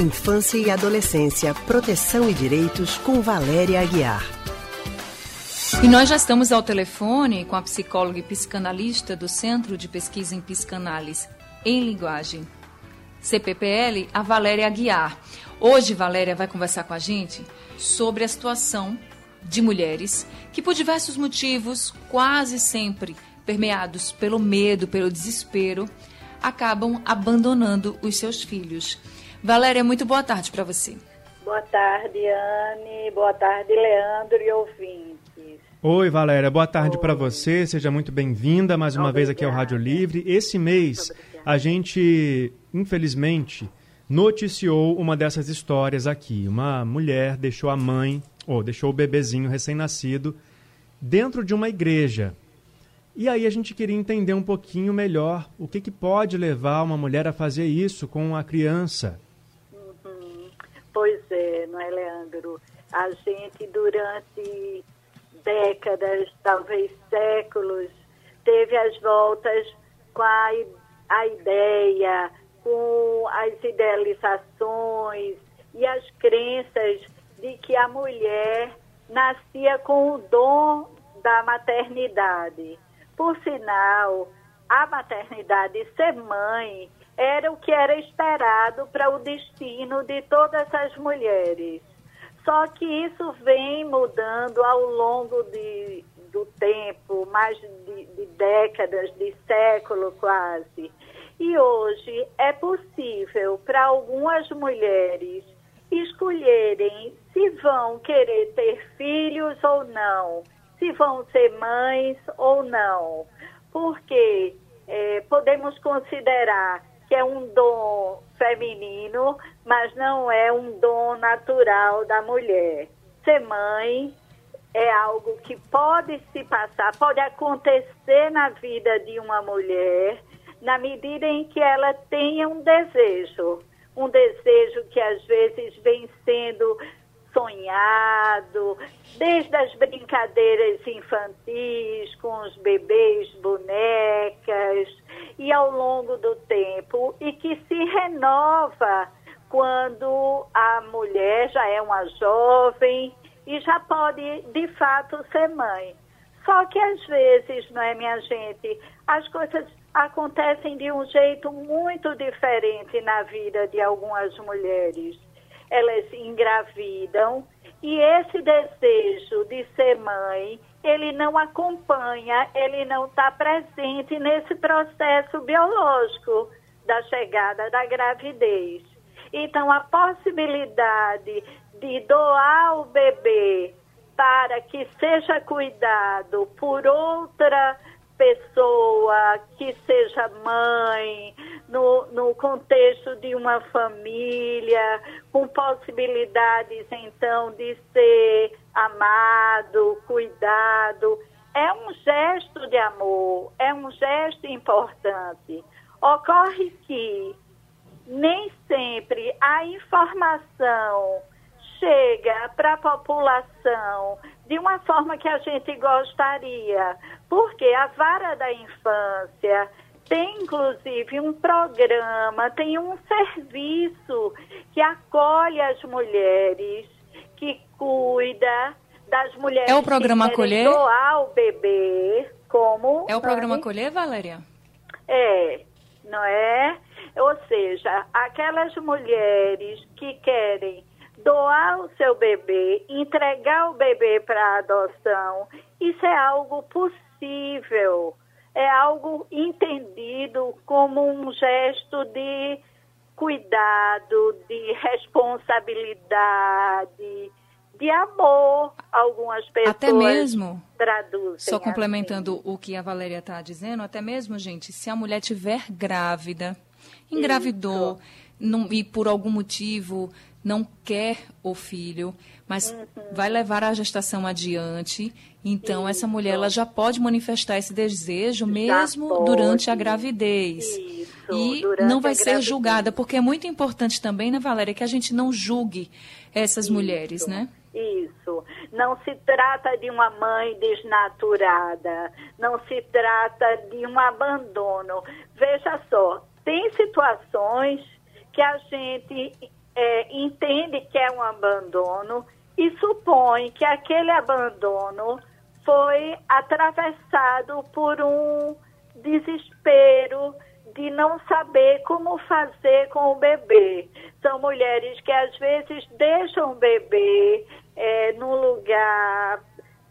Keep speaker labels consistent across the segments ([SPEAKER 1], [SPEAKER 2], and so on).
[SPEAKER 1] Infância e Adolescência, Proteção e Direitos, com Valéria Aguiar.
[SPEAKER 2] E nós já estamos ao telefone com a psicóloga e psicanalista do Centro de Pesquisa em Psicanálise em Linguagem, CPPL, a Valéria Aguiar. Hoje, Valéria vai conversar com a gente sobre a situação de mulheres que, por diversos motivos, quase sempre permeados pelo medo, pelo desespero, acabam abandonando os seus filhos. Valéria, muito boa tarde para você.
[SPEAKER 3] Boa tarde, Anne. Boa tarde, Leandro e ouvintes.
[SPEAKER 4] Oi, Valéria. Boa tarde para você. Seja muito bem-vinda mais uma Obrigada. vez aqui ao Rádio Livre. Esse mês a gente, infelizmente, noticiou uma dessas histórias aqui. Uma mulher deixou a mãe, ou deixou o bebezinho recém-nascido, dentro de uma igreja. E aí a gente queria entender um pouquinho melhor o que, que pode levar uma mulher a fazer isso com a criança.
[SPEAKER 3] Pois é, não é, Leandro? A gente, durante décadas, talvez séculos, teve as voltas com a, a ideia, com as idealizações e as crenças de que a mulher nascia com o dom da maternidade. Por sinal, a maternidade ser mãe era o que era esperado para o destino de todas as mulheres. Só que isso vem mudando ao longo de, do tempo, mais de, de décadas, de século quase. E hoje é possível para algumas mulheres escolherem se vão querer ter filhos ou não se vão ser mães ou não, porque é, podemos considerar que é um dom feminino, mas não é um dom natural da mulher. Ser mãe é algo que pode se passar, pode acontecer na vida de uma mulher, na medida em que ela tenha um desejo, um desejo que às vezes vem sendo sonhado, desde as brincadeiras infantis com os bebês, bonecas, e ao longo do tempo, e que se renova quando a mulher já é uma jovem e já pode de fato ser mãe. Só que às vezes, não é, minha gente, as coisas acontecem de um jeito muito diferente na vida de algumas mulheres elas engravidam e esse desejo de ser mãe, ele não acompanha, ele não está presente nesse processo biológico da chegada da gravidez. Então, a possibilidade de doar o bebê para que seja cuidado por outra pessoa que seja mãe, no, no contexto de uma família, com possibilidades então de ser amado, cuidado. É um gesto de amor, é um gesto importante. Ocorre que nem sempre a informação chega para a população de uma forma que a gente gostaria, porque a vara da infância tem inclusive um programa, tem um serviço que acolhe as mulheres, que cuida das mulheres
[SPEAKER 2] é o programa
[SPEAKER 3] que
[SPEAKER 2] acolher?
[SPEAKER 3] doar o bebê, como...
[SPEAKER 2] É o programa Acolher, Valéria?
[SPEAKER 3] É, não é? Ou seja, aquelas mulheres que querem doar o seu bebê, entregar o bebê para adoção, isso é algo possível, é algo entendido como um gesto de cuidado, de responsabilidade, de amor. Algumas pessoas
[SPEAKER 2] até mesmo
[SPEAKER 3] traduzem.
[SPEAKER 2] Só
[SPEAKER 3] assim.
[SPEAKER 2] complementando assim. o que a Valéria está dizendo, até mesmo, gente, se a mulher tiver grávida, engravidou não, e por algum motivo não quer o filho, mas uhum. vai levar a gestação adiante. Então, Isso. essa mulher ela já pode manifestar esse desejo mesmo durante a gravidez.
[SPEAKER 3] Isso.
[SPEAKER 2] E
[SPEAKER 3] durante
[SPEAKER 2] não vai ser julgada, porque é muito importante também, né, Valéria, que a gente não julgue essas Isso. mulheres, né?
[SPEAKER 3] Isso. Não se trata de uma mãe desnaturada, não se trata de um abandono. Veja só, tem situações que a gente é, entende que é um abandono e supõe que aquele abandono foi atravessado por um desespero de não saber como fazer com o bebê. São mulheres que às vezes deixam o bebê é, num lugar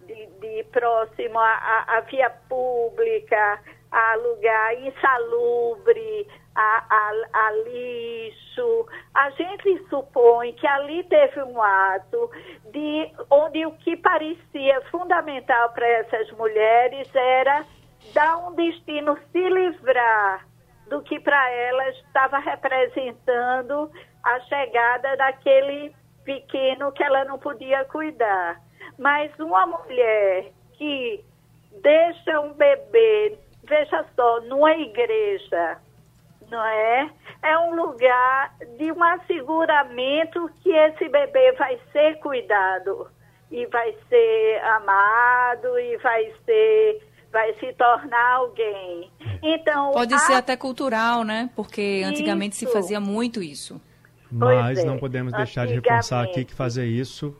[SPEAKER 3] de, de próximo à, via pública, a lugar insalubre, a, a, a, lixo. A gente supõe que ali teve um ato de onde o que parecia fundamental para essas mulheres era dar um destino, se livrar do que para elas estava representando a chegada daquele pequeno que ela não podia cuidar. Mas uma mulher que deixa um bebê, veja só, numa igreja, não é? É um lugar de um asseguramento que esse bebê vai ser cuidado e vai ser amado e vai ser vai se tornar alguém. Então
[SPEAKER 2] pode a... ser até cultural, né? Porque antigamente isso. se fazia muito isso.
[SPEAKER 4] Mas é. não podemos deixar de reforçar aqui que fazer isso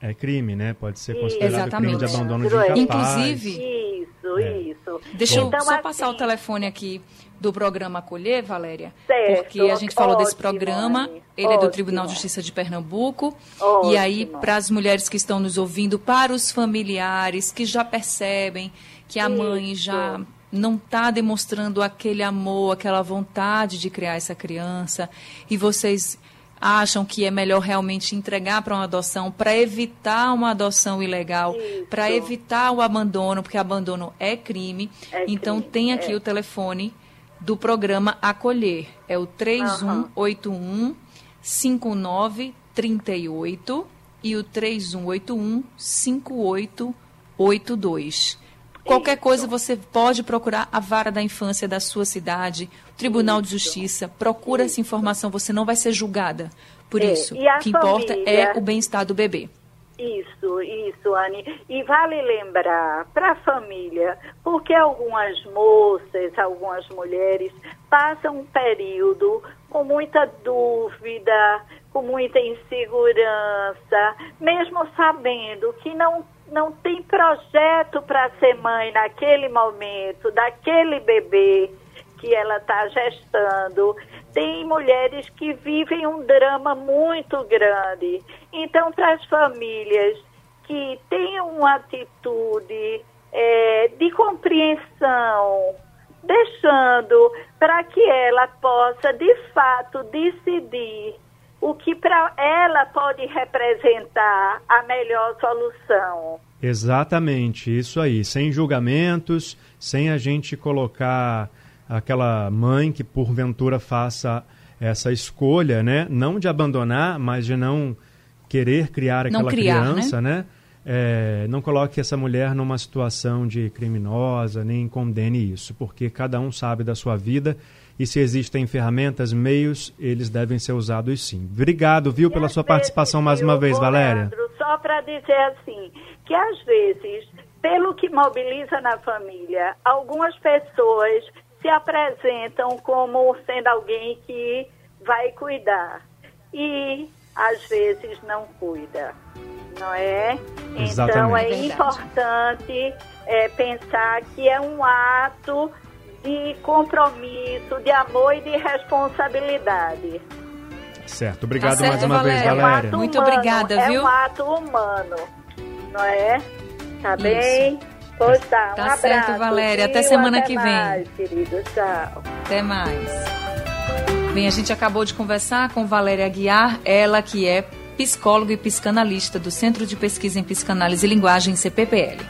[SPEAKER 4] é crime, né? Pode ser considerado Exatamente. crime de abandono de incapaz.
[SPEAKER 2] Inclusive, isso, é. Isso. Deixa eu só assim, passar o telefone aqui do programa Acolher, Valéria, certo, porque a gente falou ótimo, desse programa, ele ótimo. é do Tribunal de Justiça de Pernambuco, ótimo. e aí para as mulheres que estão nos ouvindo, para os familiares que já percebem que a mãe já não está demonstrando aquele amor, aquela vontade de criar essa criança, e vocês acham que é melhor realmente entregar para uma adoção para evitar uma adoção ilegal, para evitar o abandono, porque abandono é crime. É então crime, tem aqui é. o telefone do programa Acolher. É o 3181 5938 e o 3181 5882. Qualquer coisa você pode procurar a vara da infância da sua cidade, o Tribunal isso. de Justiça. Procura isso. essa informação, você não vai ser julgada por é. isso. o que importa é o bem-estar do bebê.
[SPEAKER 3] Isso, isso, Anne. E vale lembrar para a família, porque algumas moças, algumas mulheres passam um período com muita dúvida, com muita insegurança, mesmo sabendo que não não tem projeto para ser mãe naquele momento, daquele bebê que ela está gestando. Tem mulheres que vivem um drama muito grande. Então, para as famílias que têm uma atitude é, de compreensão, deixando para que ela possa, de fato, decidir o que para ela pode representar a melhor solução.
[SPEAKER 4] Exatamente, isso aí, sem julgamentos, sem a gente colocar aquela mãe que porventura faça essa escolha, né, não de abandonar, mas de não querer criar aquela criar, né? criança, né? né? É, não coloque essa mulher numa situação de criminosa, nem condene isso, porque cada um sabe da sua vida e se existem ferramentas, meios, eles devem ser usados sim. Obrigado, viu, pela sua participação mais uma vez, Valéria.
[SPEAKER 3] Só para dizer assim, que às vezes, pelo que mobiliza na família, algumas pessoas se apresentam como sendo alguém que vai cuidar e às vezes não cuida, não é? Exatamente. Então é, é importante é, pensar que é um ato de compromisso, de amor e de responsabilidade.
[SPEAKER 4] Certo. Obrigado tá certo, mais uma Valéria. vez, Valéria.
[SPEAKER 2] É um Muito humano, obrigada,
[SPEAKER 3] viu?
[SPEAKER 2] É
[SPEAKER 3] um ato humano, não é? Tá Isso. bem? Pois tá, um
[SPEAKER 2] tá certo, Valéria. Até semana
[SPEAKER 3] Até
[SPEAKER 2] que
[SPEAKER 3] mais, vem. querido. Tchau.
[SPEAKER 2] Até mais. Bem, a gente acabou de conversar com Valéria Aguiar, ela que é psicóloga e psicanalista do Centro de Pesquisa em Psicanálise e Linguagem, CPPL.